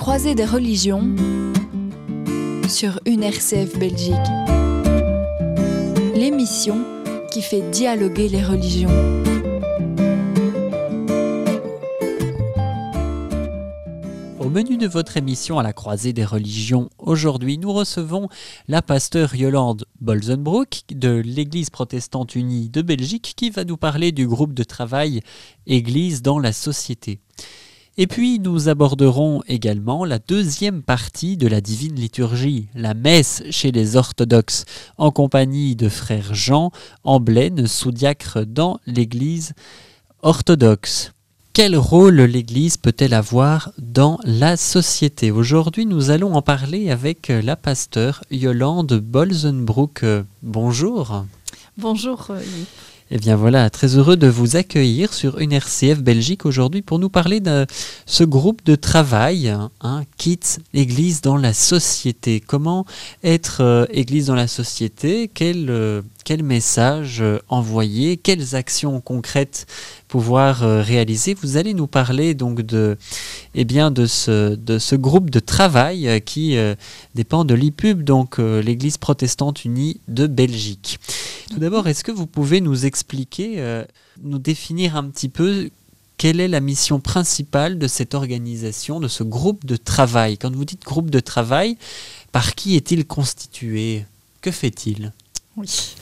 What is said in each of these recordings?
croisée des religions sur une RCF Belgique. L'émission qui fait dialoguer les religions. Au menu de votre émission à la croisée des religions, aujourd'hui nous recevons la pasteur Yolande Bolzenbroek de l'Église protestante unie de Belgique qui va nous parler du groupe de travail Église dans la société. Et puis nous aborderons également la deuxième partie de la divine liturgie, la messe chez les orthodoxes, en compagnie de frère Jean Amblaine, sous-diacre dans l'Église orthodoxe. Quel rôle l'Église peut-elle avoir dans la société? Aujourd'hui, nous allons en parler avec la pasteur Yolande Bolzenbroek. Bonjour. Bonjour. Euh, eh bien voilà, très heureux de vous accueillir sur une RCF Belgique aujourd'hui pour nous parler de ce groupe de travail, hein, Kids, Église dans la société. Comment être euh, Église dans la société? Quel, euh, quel message euh, envoyer? Quelles actions concrètes pouvoir réaliser? Vous allez nous parler donc de, eh bien, de, ce, de ce groupe de travail qui dépend de l'IPUB, donc l'Église protestante unie de Belgique. Tout d'abord, est-ce que vous pouvez nous expliquer, euh, nous définir un petit peu quelle est la mission principale de cette organisation, de ce groupe de travail? Quand vous dites groupe de travail, par qui est-il constitué? Que fait-il? Oui.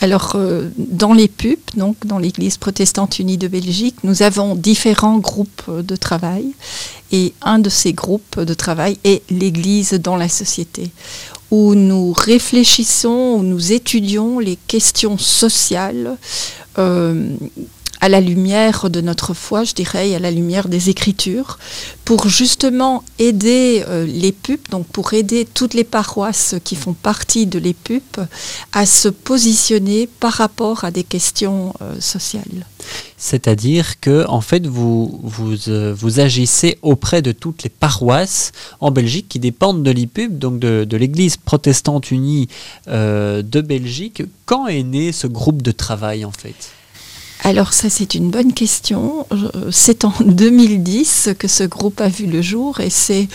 Alors, euh, dans les PUP, donc dans l'Église protestante unie de Belgique, nous avons différents groupes de travail. Et un de ces groupes de travail est l'Église dans la société où nous réfléchissons, où nous étudions les questions sociales euh, à la lumière de notre foi, je dirais, et à la lumière des Écritures, pour justement aider euh, les PUP, donc pour aider toutes les paroisses qui font partie de les à se positionner par rapport à des questions euh, sociales. C'est-à-dire que en fait euh, vous, agissez auprès de toutes les paroisses en Belgique qui dépendent de l'IPUB, donc de l'Église protestante unie de Belgique. Quand est né ce groupe de travail en fait? Alors ça c'est une bonne question. C'est en 2010 que ce groupe a vu le jour et c'est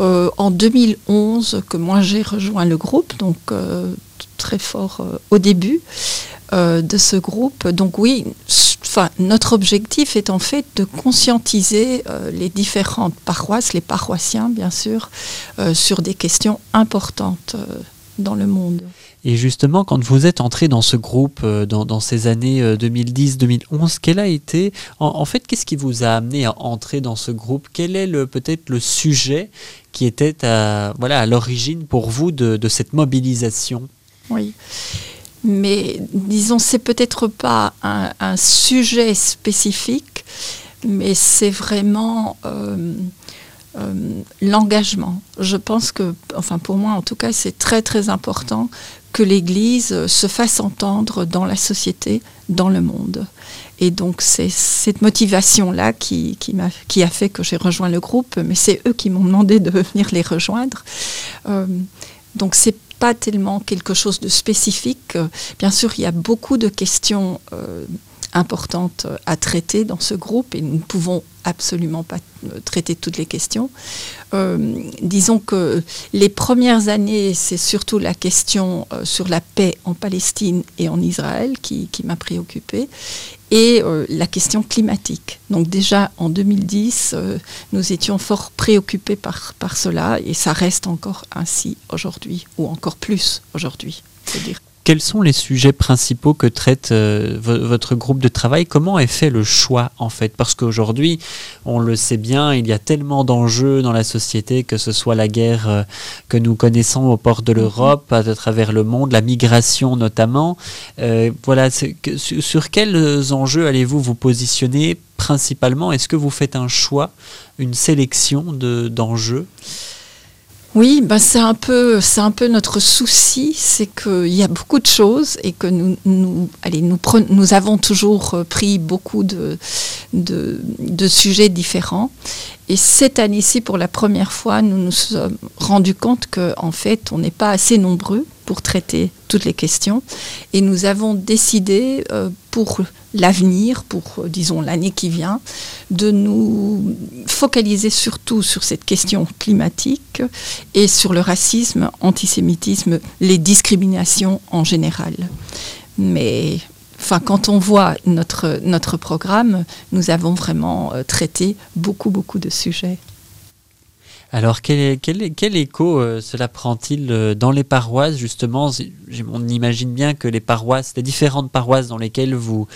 euh, en 2011 que moi j'ai rejoint le groupe, donc euh, très fort euh, au début de ce groupe. Donc oui, notre objectif est en fait de conscientiser les différentes paroisses, les paroissiens bien sûr, sur des questions importantes dans le monde. Et justement, quand vous êtes entré dans ce groupe euh, dans, ces années 2010-2011, euh, quel a été, en, fait, qu'est-ce qui vous a amené à entrer dans ce groupe? Quel est le, peut-être le sujet qui était à, voilà, à l'origine pour vous de, cette mobilisation? Oui. Mais disons, c'est peut-être pas un, sujet spécifique, mais c'est vraiment euh, l'engagement. Je pense que, enfin pour moi en tout cas, c'est très très important que l'Église se fasse entendre dans la société, dans le monde. Et donc c'est cette motivation-là qui, qui, a fait que j'ai rejoint le groupe, mais c'est eux qui m'ont demandé de venir les rejoindre. Euh, donc c'est pas tellement quelque chose de spécifique. Bien sûr, il y a beaucoup de questions euh, importantes à traiter dans ce groupe et nous ne pouvons absolument pas euh, traiter toutes les questions. Euh, disons que les premières années, c'est surtout la question euh, sur la paix en Palestine et en Israël qui, m'a préoccupée et la question climatique. Donc déjà en 2010, nous étions fort préoccupés par, par cela et ça reste encore ainsi aujourd'hui, ou encore plus aujourd'hui, quels sont les sujets principaux que traite euh, votre groupe de travail? Comment est fait le choix en fait? Parce qu'aujourd'hui, on le sait bien, il y a tellement d'enjeux dans la société, que ce soit la guerre euh, que nous connaissons au port de l'Europe, à, travers le monde, la migration notamment. Euh, voilà, sur, quels enjeux allez-vous vous positionner principalement? Est-ce que vous faites un choix, une sélection d'enjeux? Oui, ben c'est un peu, c'est un peu notre souci, c'est qu'il y a beaucoup de choses et que nous, nous, allez, nous, nous avons toujours euh, pris beaucoup de, de, de, sujets différents. Et cette année-ci, pour la première fois, nous nous sommes rendus compte qu'en fait, on n'est pas assez nombreux pour traiter toutes les questions. Et nous avons décidé, euh, pour l'avenir, pour, euh, disons, l'année qui vient, de nous focaliser surtout sur cette question climatique et sur le racisme, antisémitisme, les discriminations en général. Mais enfin, quand on voit notre, notre programme, nous avons vraiment euh, traité beaucoup, beaucoup de sujets. Alors, quel, quel, écho euh, cela prend-il euh, dans les paroisses, justement? On imagine bien que les paroisses, les différentes paroisses dans lesquelles vous,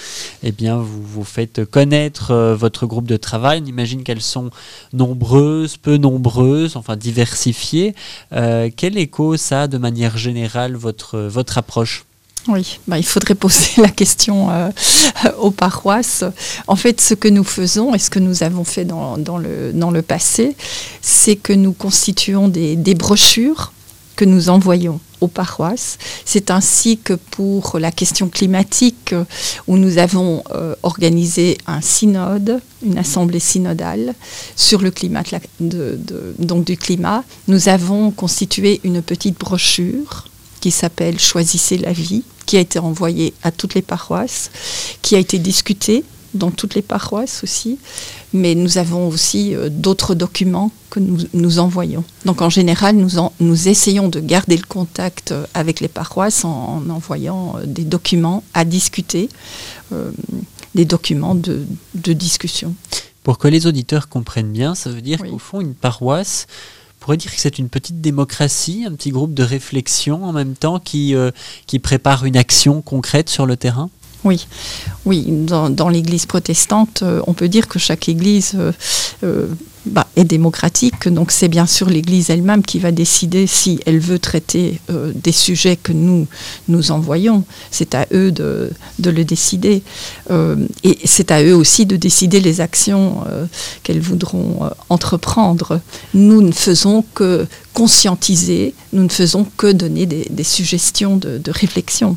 eh bien, vous, vous faites connaître euh, votre groupe de travail, on imagine qu'elles sont nombreuses, peu nombreuses, enfin diversifiées. quel écho ça de manière générale, votre, votre approche? Oui, bah, il faudrait poser la question euh, aux paroisses. En fait, ce que nous faisons et ce que nous avons fait dans, le, dans le passé, c'est que nous constituons des, brochures que nous envoyons aux paroisses. C'est ainsi que pour la question climatique, où nous avons organisé un synode, une assemblée synodale sur le climat, donc du climat, nous avons constitué une petite brochure qui s'appelle Choisissez la vie, qui a été envoyé à toutes les paroisses, qui a été discuté dans toutes les paroisses aussi, mais nous avons aussi euh, d'autres documents que nous, nous, envoyons. Donc en général, nous, nous essayons de garder le contact euh, avec les paroisses en, envoyant euh, des documents à discuter, des documents de, de, discussion. Pour que les auditeurs comprennent bien, ça veut dire qu'au fond, une paroisse pourrait dire que c'est une petite démocratie, un petit groupe de réflexion en même temps qui, euh, qui prépare une action concrète sur le terrain? Oui, oui. Dans, l'Église protestante, euh, on peut dire que chaque Église euh, bah, est démocratique. Donc c'est bien sûr l'Église elle-même qui va décider si elle veut traiter des sujets que nous nous envoyons. C'est à eux de, de le décider. et c'est à eux aussi de décider les actions qu'elles voudront entreprendre. Nous ne faisons que conscientiser, nous ne faisons que donner des, suggestions de réflexion.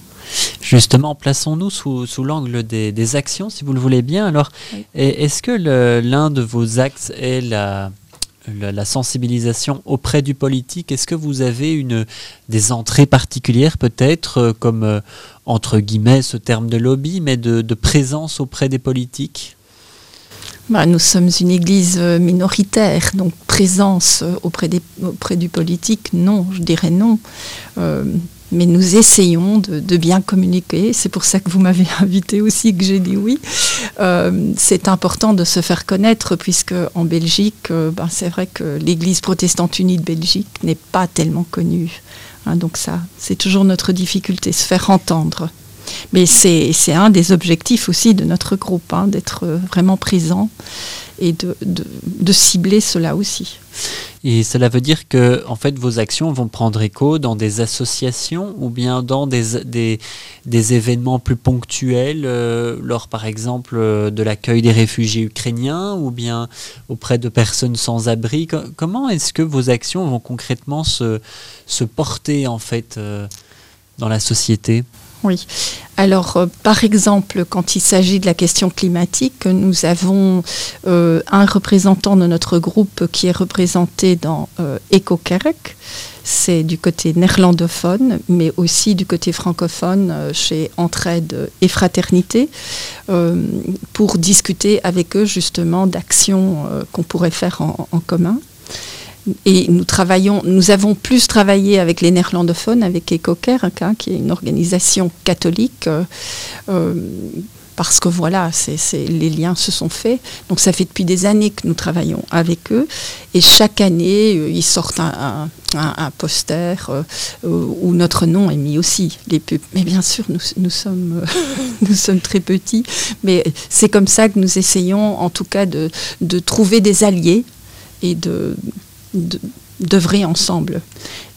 Justement, plaçons-nous sous, l'angle des, actions, si vous le voulez bien. Alors, est-ce que l'un de vos axes est la, sensibilisation auprès du politique? Est-ce que vous avez une, des entrées particulières, peut-être, euh, comme, euh, entre guillemets, ce terme de lobby, mais de, présence auprès des politiques? Bah, nous sommes une église euh, minoritaire, donc présence auprès, des, auprès du politique, non, je dirais non mais nous essayons de, bien communiquer. C'est pour ça que vous m'avez invité aussi, que j'ai dit oui. Euh, c'est important de se faire connaître, puisque en Belgique, euh, ben, c'est vrai que l'Église protestante unie de Belgique n'est pas tellement connue. Hein, donc ça, c'est toujours notre difficulté, se faire entendre. Mais c'est un des objectifs aussi de notre groupe, hein, d'être vraiment présent et de, de, cibler cela aussi. Et cela veut dire que en fait, vos actions vont prendre écho dans des associations ou bien dans des, des, des événements plus ponctuels, euh, lors par exemple euh, de l'accueil des réfugiés ukrainiens ou bien auprès de personnes sans abri? comment est-ce que vos actions vont concrètement se, se porter en fait euh, dans la société? Oui. Alors, euh, par exemple, quand il s'agit de la question climatique, nous avons euh, un représentant de notre groupe qui est représenté dans euh, EcoKerk. C'est du côté néerlandophone, mais aussi du côté francophone chez Entraide et Fraternité, pour discuter avec eux justement d'actions qu'on pourrait faire en commun. Et nous travaillons, nous avons plus travaillé avec les néerlandophones, avec EcoCare, hein, qui est une organisation catholique, euh, euh, parce que voilà, les liens se sont faits. Donc ça fait depuis des années que nous travaillons avec eux, et chaque année, euh, ils sortent un, poster où notre nom est mis aussi, les Mais bien sûr, nous, sommes, nous sommes très petits, mais c'est comme ça que nous essayons, en tout cas, de, de trouver des alliés et de d'œuvrer ensemble.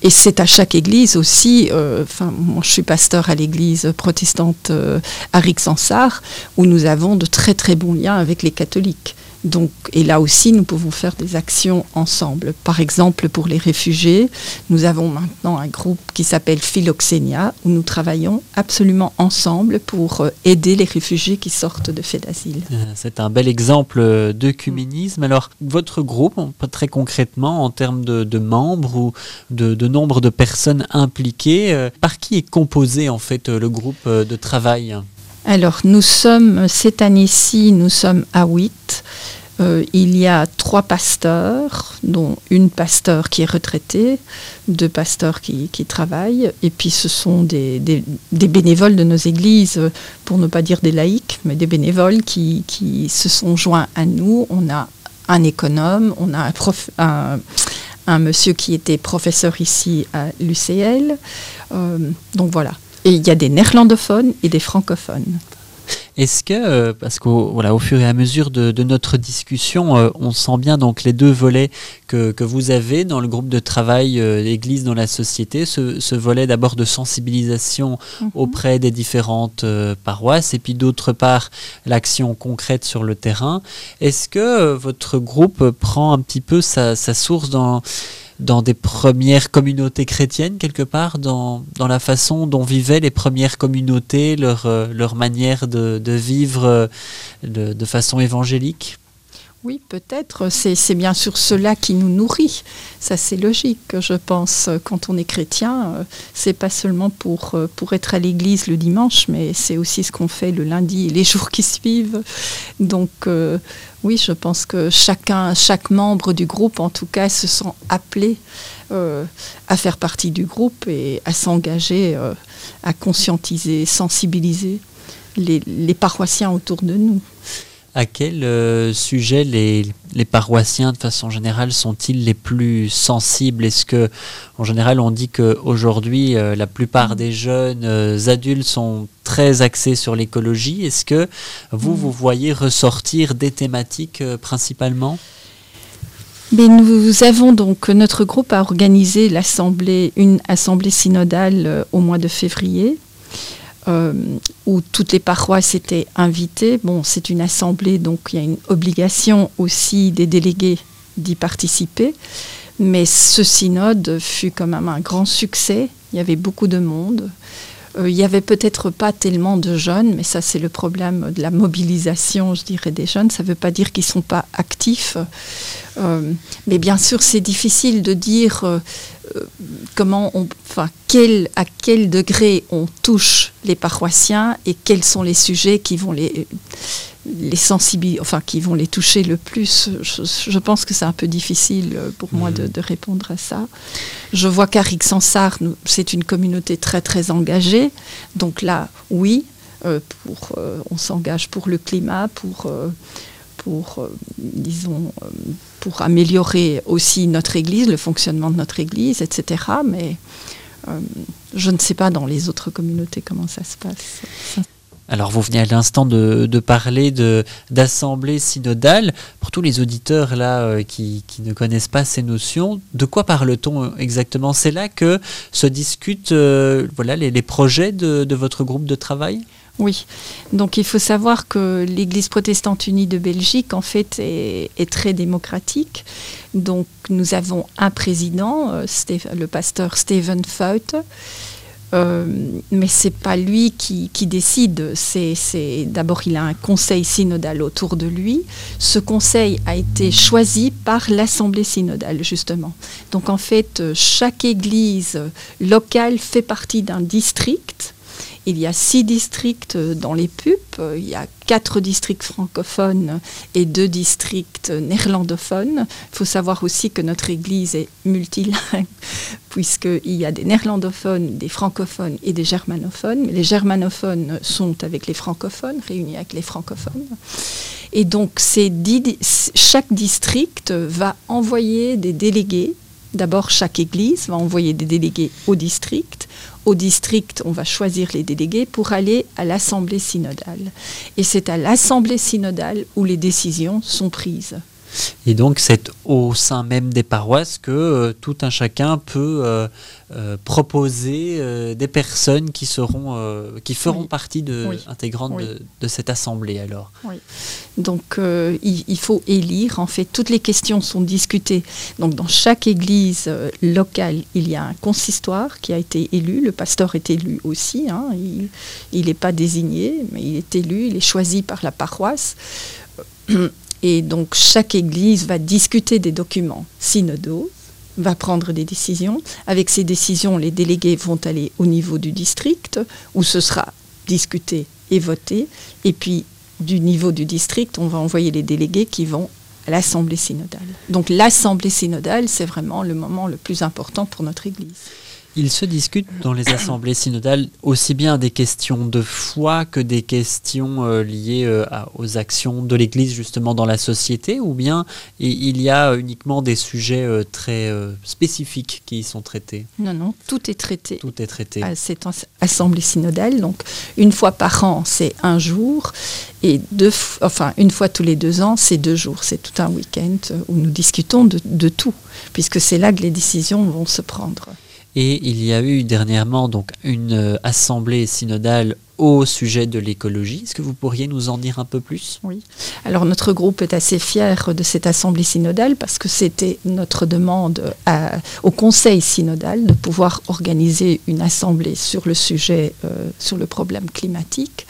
Et c'est à chaque église aussi, euh, enfin, moi je suis pasteur à l'église protestante euh, à Rixensart, où nous avons de très très bons liens avec les catholiques. Donc, et là aussi, nous pouvons faire des actions ensemble. Par exemple, pour les réfugiés, nous avons maintenant un groupe qui s'appelle Philoxénia, où nous travaillons absolument ensemble pour euh, aider les réfugiés qui sortent de faits d'asile. Euh, c'est un bel exemple d'œcuménisme. Alors, votre groupe, très concrètement, en termes de, membres ou de, nombre de personnes impliquées, euh, par qui est composé en fait le groupe de travail? Alors, nous sommes, cette année-ci, nous sommes à 8. Euh, il y a trois pasteurs, dont une pasteur qui est retraitée, deux pasteurs qui, travaillent, et puis ce sont des, bénévoles de nos églises, pour ne pas dire des laïcs, mais des bénévoles qui, se sont joints à nous. On a un économe, on a un, monsieur qui était professeur ici à l'UCL. Euh, donc voilà. Et il y a des néerlandophones et des francophones. Est-ce que, euh, parce qu'au voilà, au fur et à mesure de, notre discussion, euh, on sent bien donc les deux volets que, vous avez dans le groupe de travail euh, Église dans la société, ce, volet d'abord de sensibilisation mhm. auprès des différentes paroisses et puis d'autre part l'action concrète sur le terrain. Est-ce que votre groupe prend un petit peu sa source dans dans des premières communautés chrétiennes, quelque part, dans, dans la façon dont vivaient les premières communautés, leur, euh, leur manière de, de vivre euh, de, de façon évangélique? Oui, peut-être. C'est bien sûr cela qui nous nourrit. Ça, c'est logique, je pense. Quand on est chrétien, euh, c'est pas seulement pour, pour être à l'église le dimanche, mais c'est aussi ce qu'on fait le lundi et les jours qui suivent. Donc, oui, je pense que chacun, chaque membre du groupe, en tout cas, se sent appelé euh, à faire partie du groupe et à s'engager, euh, à conscientiser, sensibiliser les, paroissiens autour de nous. À quel euh, sujet les, paroissiens, de façon générale, sont-ils les plus sensibles? Est-ce que, en général, on dit qu'aujourd'hui, la plupart des jeunes adultes sont très axé sur l'écologie? Est-ce que vous, vous voyez ressortir des thématiques euh, principalement? Mais nous avons donc notre groupe a organisé l'assemblée, une assemblée synodale euh, au mois de février, euh, où toutes les paroisses étaient invitées. Bon, c'est une assemblée, donc il y a une obligation aussi des délégués d'y participer. Mais ce synode fut quand même un grand succès. Il y avait beaucoup de monde. Euh, il n'y avait peut-être pas tellement de jeunes, mais ça c'est le problème de la mobilisation, je dirais, des jeunes. Ça ne veut pas dire qu'ils ne sont pas actifs. Euh, mais bien sûr, c'est difficile de dire comment on, enfin, quel, à quel degré on touche les paroissiens et quels sont les sujets qui vont les, les sensibiliser, enfin qui vont les toucher le plus. Je, pense que c'est un peu difficile euh, pour moi de, mhm. répondre à ça. Je vois qu'à Rixensart, c'est une communauté très très engagée. Donc là, oui, euh, pour, euh, on s'engage pour le climat, pour, pour disons, pour améliorer aussi notre Église, le fonctionnement de notre Église, etc. Mais je ne sais pas dans les autres communautés comment ça se passe. Alors vous venez à l'instant de, parler d'assemblée synodale. Pour tous les auditeurs là euh, qui, ne connaissent pas ces notions, de quoi parle-t-on euh, exactement? C'est là que se discutent euh, voilà, les, projets de, votre groupe de travail? Oui, donc il faut savoir que l'Église protestante unie de Belgique, en fait, est, très démocratique. Donc nous avons un président, le pasteur Steven Feut, euh, mais c'est pas lui qui, décide. C'est, d'abord il a un conseil synodal autour de lui. Ce conseil a été choisi par l'assemblée synodale justement. Donc en fait, chaque église locale fait partie d'un district il y a six districts dans les PUP, il y a quatre districts francophones et deux districts néerlandophones. Il faut savoir aussi que notre Église est multilingue, puisqu'il y a des néerlandophones, des francophones et des germanophones. les germanophones sont avec les francophones, réunis avec les francophones. Et donc, chaque district va envoyer des délégués D'abord, chaque église va envoyer des délégués au district. Au district, on va choisir les délégués pour aller à l'assemblée synodale. Et c'est à l'assemblée synodale où les décisions sont prises. Et donc c'est au sein même des paroisses que euh, tout un chacun peut euh, euh, proposer des personnes qui seront, qui feront partie de, intégrante de, cette assemblée alors. Donc il, faut élire. En fait, toutes les questions sont discutées. Donc dans chaque église locale, il y a un consistoire qui a été élu. Le pasteur est élu aussi. Hein. Il n'est pas désigné, mais il est élu. Il est choisi par la paroisse. Et donc chaque Église va discuter des documents synodaux, va prendre des décisions. Avec ces décisions, les délégués vont aller au niveau du district, où ce sera discuté et voté. Et puis, du niveau du district, on va envoyer les délégués qui vont à l'Assemblée synodale. Donc l'Assemblée synodale, c'est vraiment le moment le plus important pour notre Église. Il se discute dans les assemblées synodales aussi bien des questions de foi que des questions euh, liées euh, aux actions de l'Église justement dans la société, ou bien il y a uniquement des sujets euh, très spécifiques qui y sont traités? Non, non, tout est traité. Tout est traité. À cette assemblée synodale, donc une fois par an, c'est un jour, et deux, enfin une fois tous les deux ans, c'est deux jours. C'est tout un week-end où nous discutons de tout, puisque c'est là que les décisions vont se prendre. Et il y a eu dernièrement donc une euh, assemblée synodale au sujet de l'écologie. Est-ce que vous pourriez nous en dire un peu plus? Oui. Alors notre groupe est assez fier de cette assemblée synodale parce que c'était notre demande au Conseil synodal de pouvoir organiser une assemblée sur le sujet, euh, sur le problème climatique.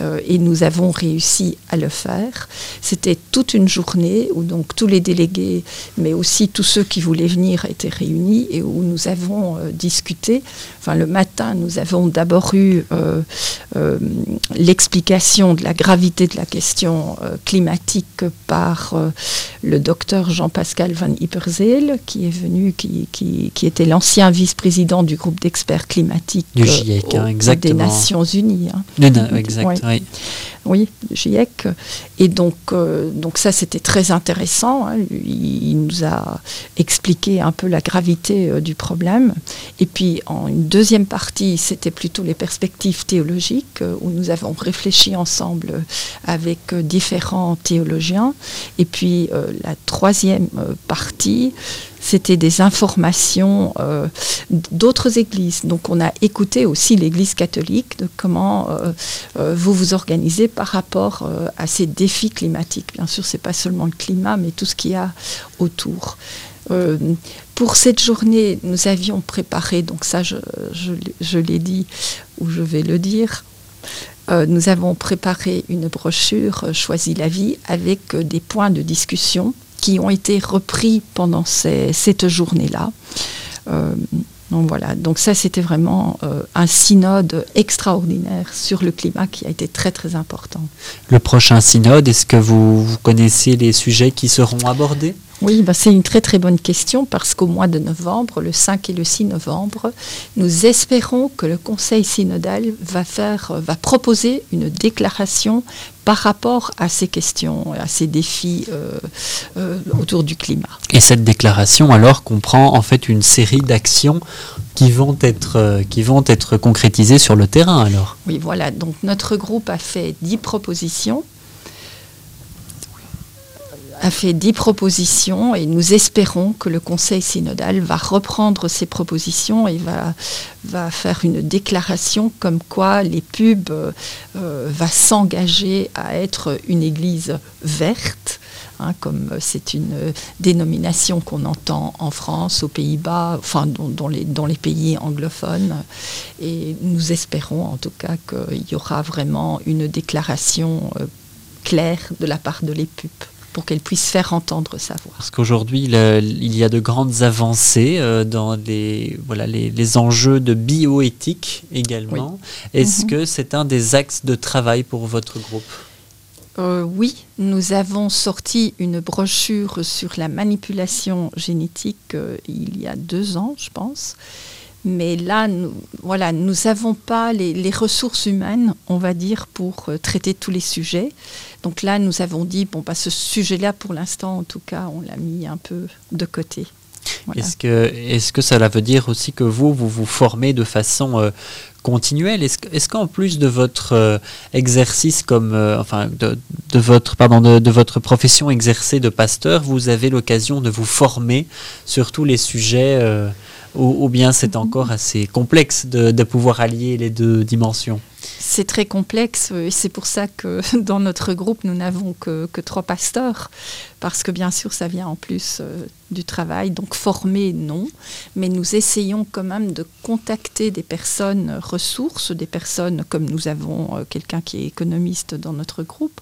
Euh, et nous avons réussi à le faire. C'était toute une journée où donc tous les délégués, mais aussi tous ceux qui voulaient venir étaient réunis et où nous avons euh, discuté. Enfin, le matin, nous avons d'abord eu euh, l'explication de la gravité de la question climatique par le docteur Jean-Pascal Van Yperzeel, qui est venu, qui, qui, était l'ancien vice-président du groupe d'experts climatiques du GIEC, hein, des Nations Unies. Hein. exact. Oui. Oui, GIEC. Et donc, euh, donc ça, c'était très intéressant. Hein. Il, nous a expliqué un peu la gravité euh, du problème. Et puis, en une deuxième partie, c'était plutôt les perspectives théologiques, euh, où nous avons réfléchi ensemble avec différents théologiens. Et puis, la troisième partie, c'était des informations euh, d'autres églises. Donc on a écouté aussi l'Église catholique de comment euh, euh, vous vous organisez par rapport à ces défis climatiques. Bien sûr, c'est pas seulement le climat, mais tout ce qu'il y a autour. pour cette journée, nous avions préparé, donc ça je, je l'ai dit ou je vais le dire, nous avons préparé une brochure Choisis la vie avec des points de discussion qui ont été repris pendant cette journée-là. Euh, donc voilà, donc ça c'était vraiment euh, un synode extraordinaire sur le climat qui a été très très important. Le prochain synode, est-ce que vous, connaissez les sujets qui seront abordés? Oui, bah, c'est une très très bonne question parce qu'au mois de novembre, le 5 et le 6 novembre, nous espérons que le Conseil synodal va, faire, va proposer une déclaration par rapport à ces questions, à ces défis euh, euh, autour du climat. Et cette déclaration alors comprend en fait une série d'actions qui vont être euh, qui vont être concrétisées sur le terrain alors. Oui, voilà. Donc notre groupe a fait dix propositions a fait dix propositions et nous espérons que le Conseil synodal va reprendre ces propositions et va, va faire une déclaration comme quoi les pubs euh, va s'engager à être une église verte. Hein, comme c'est une dénomination qu'on entend en France, aux Pays-Bas, enfin dans, les, dans les pays anglophones. Et nous espérons en tout cas qu'il y aura vraiment une déclaration euh, claire de la part de l'EPUP pour qu'elle puisse faire entendre sa voix. Parce qu'aujourd'hui, il y a de grandes avancées euh, dans les, voilà, les, enjeux de bioéthique également. Est-ce mhm. que c'est un des axes de travail pour votre groupe? Euh, oui, nous avons sorti une brochure sur la manipulation génétique euh, il y a deux ans, je pense. Mais là, nous, voilà, nous n'avons pas les, ressources humaines, on va dire, pour euh, traiter tous les sujets. Donc là, nous avons dit, bon, bah, ce sujet-là, pour l'instant, en tout cas, on l'a mis un peu de côté. Est-ce que, est que cela veut dire aussi que vous, vous vous formez de façon euh, continuelle? Est-ce qu'en plus de votre euh, exercice comme, enfin, de, votre, pardon, de, votre profession exercée de pasteur, vous avez l'occasion de vous former sur tous les sujets ou, bien c'est encore assez complexe de, pouvoir allier les deux dimensions c'est très complexe et c'est pour ça que dans notre groupe, nous n'avons que, trois pasteurs, parce que bien sûr, ça vient en plus euh, du travail. Donc former, non, mais nous essayons quand même de contacter des personnes ressources, des personnes comme nous avons euh, quelqu'un qui est économiste dans notre groupe.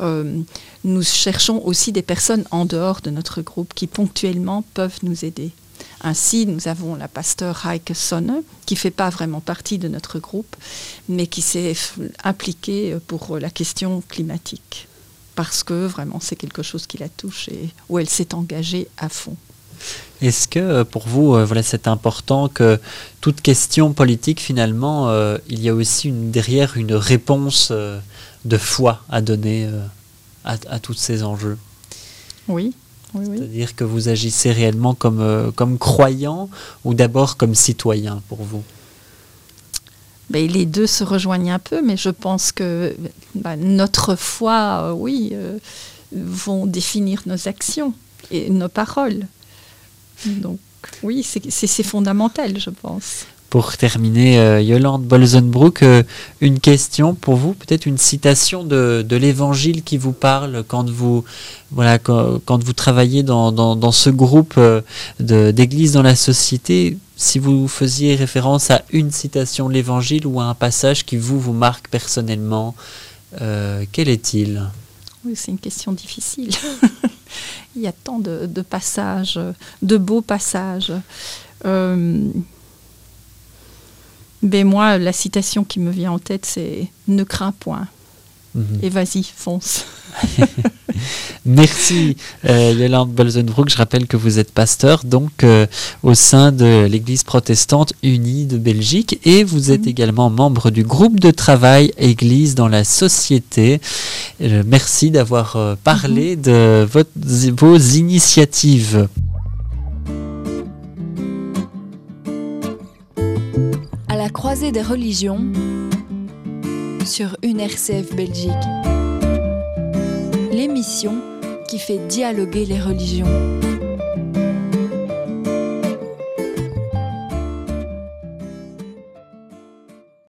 Euh, nous cherchons aussi des personnes en dehors de notre groupe qui ponctuellement peuvent nous aider. Ainsi, nous avons la pasteur Heike Sonne, qui ne fait pas vraiment partie de notre groupe, mais qui s'est impliquée pour la question climatique, parce que vraiment c'est quelque chose qui la touche et où elle s'est engagée à fond. Est-ce que euh, pour vous, euh, voilà, c'est important que toute question politique, finalement, euh, il y a aussi une, derrière une réponse de foi à donner à, à, tous ces enjeux? Oui. Oui C'est-à-dire que vous agissez réellement comme, comme croyant ou d'abord comme citoyen pour vous? Ben, les deux se rejoignent un peu, mais je pense que ben, notre foi, oui, vont définir nos actions et nos paroles. Donc oui, c'est fondamental, je pense. Pour terminer, euh, Yolande Bolzenbroek, euh, une question pour vous, peut-être une citation de, l'évangile qui vous parle quand vous, voilà, quand, vous travaillez dans, ce groupe euh, d'église dans la société. Si vous faisiez référence à une citation de l'évangile ou à un passage qui vous, vous marque personnellement, quel est-il? Oui, c'est une question difficile. Il y a tant de, passages, de beaux passages. Euh, mais moi, la citation qui me vient en tête, c'est Ne crains point. Mhm. Et vas-y, fonce. Merci euh, Yolande Bolzenbroek. Je rappelle que vous êtes pasteur donc euh, au sein de l'Église protestante unie de Belgique et vous êtes mhm. également membre du groupe de travail Église dans la société. Euh, merci d'avoir euh, parlé mhm. de votre, vos initiatives. La croisée des religions sur une RCF Belgique l'émission qui fait dialoguer les religions.